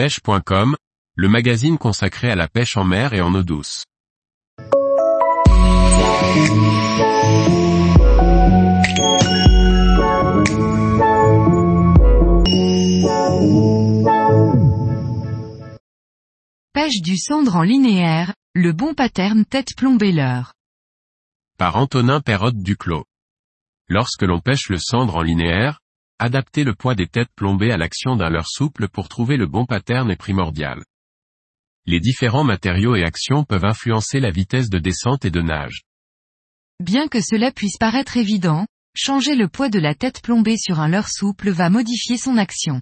pêche.com, le magazine consacré à la pêche en mer et en eau douce. Pêche du cendre en linéaire, le bon pattern tête plombée leurre. Par Antonin Perrotte Duclos. Lorsque l'on pêche le cendre en linéaire, adapter le poids des têtes plombées à l'action d'un leurre souple pour trouver le bon pattern est primordial. Les différents matériaux et actions peuvent influencer la vitesse de descente et de nage. Bien que cela puisse paraître évident, changer le poids de la tête plombée sur un leurre souple va modifier son action.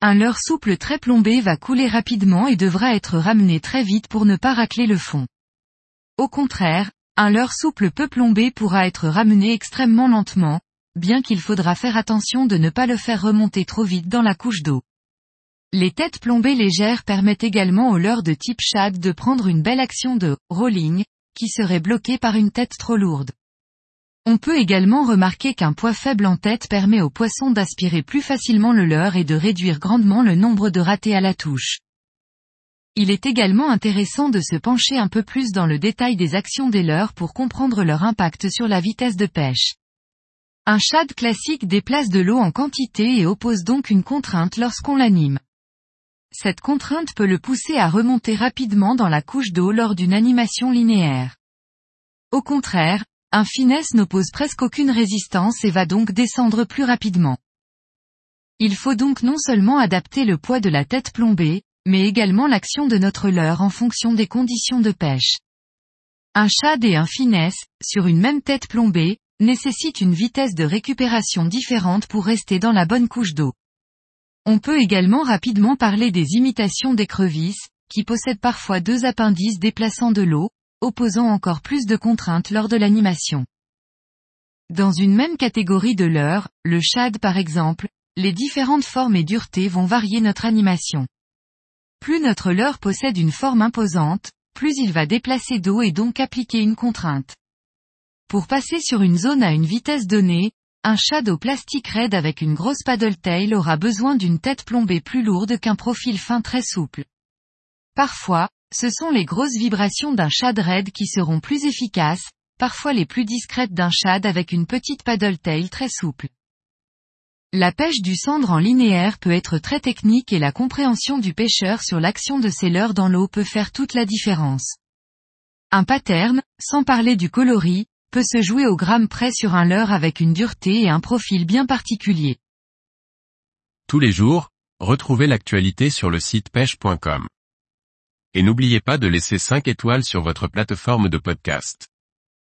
Un leurre souple très plombé va couler rapidement et devra être ramené très vite pour ne pas racler le fond. Au contraire, un leurre souple peu plombé pourra être ramené extrêmement lentement, bien qu'il faudra faire attention de ne pas le faire remonter trop vite dans la couche d'eau. Les têtes plombées légères permettent également au leurre de type shad de prendre une belle action de rolling, qui serait bloquée par une tête trop lourde. On peut également remarquer qu'un poids faible en tête permet au poisson d'aspirer plus facilement le leurre et de réduire grandement le nombre de ratés à la touche. Il est également intéressant de se pencher un peu plus dans le détail des actions des leurres pour comprendre leur impact sur la vitesse de pêche. Un shad classique déplace de l'eau en quantité et oppose donc une contrainte lorsqu'on l'anime. Cette contrainte peut le pousser à remonter rapidement dans la couche d'eau lors d'une animation linéaire. Au contraire, un finesse n'oppose presque aucune résistance et va donc descendre plus rapidement. Il faut donc non seulement adapter le poids de la tête plombée, mais également l'action de notre leurre en fonction des conditions de pêche. Un shad et un finesse, sur une même tête plombée, nécessite une vitesse de récupération différente pour rester dans la bonne couche d'eau. On peut également rapidement parler des imitations d'écrevisses, qui possèdent parfois deux appendices déplaçant de l'eau, opposant encore plus de contraintes lors de l'animation. Dans une même catégorie de leurre, le shad par exemple, les différentes formes et duretés vont varier notre animation. Plus notre leurre possède une forme imposante, plus il va déplacer d'eau et donc appliquer une contrainte. Pour passer sur une zone à une vitesse donnée, un shadow plastique raide avec une grosse paddle tail aura besoin d'une tête plombée plus lourde qu'un profil fin très souple. Parfois, ce sont les grosses vibrations d'un shad raid qui seront plus efficaces, parfois les plus discrètes d'un shad avec une petite paddle tail très souple. La pêche du cendre en linéaire peut être très technique et la compréhension du pêcheur sur l'action de ses leurres dans l'eau peut faire toute la différence. Un pattern, sans parler du coloris, peut se jouer au gramme près sur un leurre avec une dureté et un profil bien particulier. Tous les jours, retrouvez l'actualité sur le site pêche.com. Et n'oubliez pas de laisser 5 étoiles sur votre plateforme de podcast.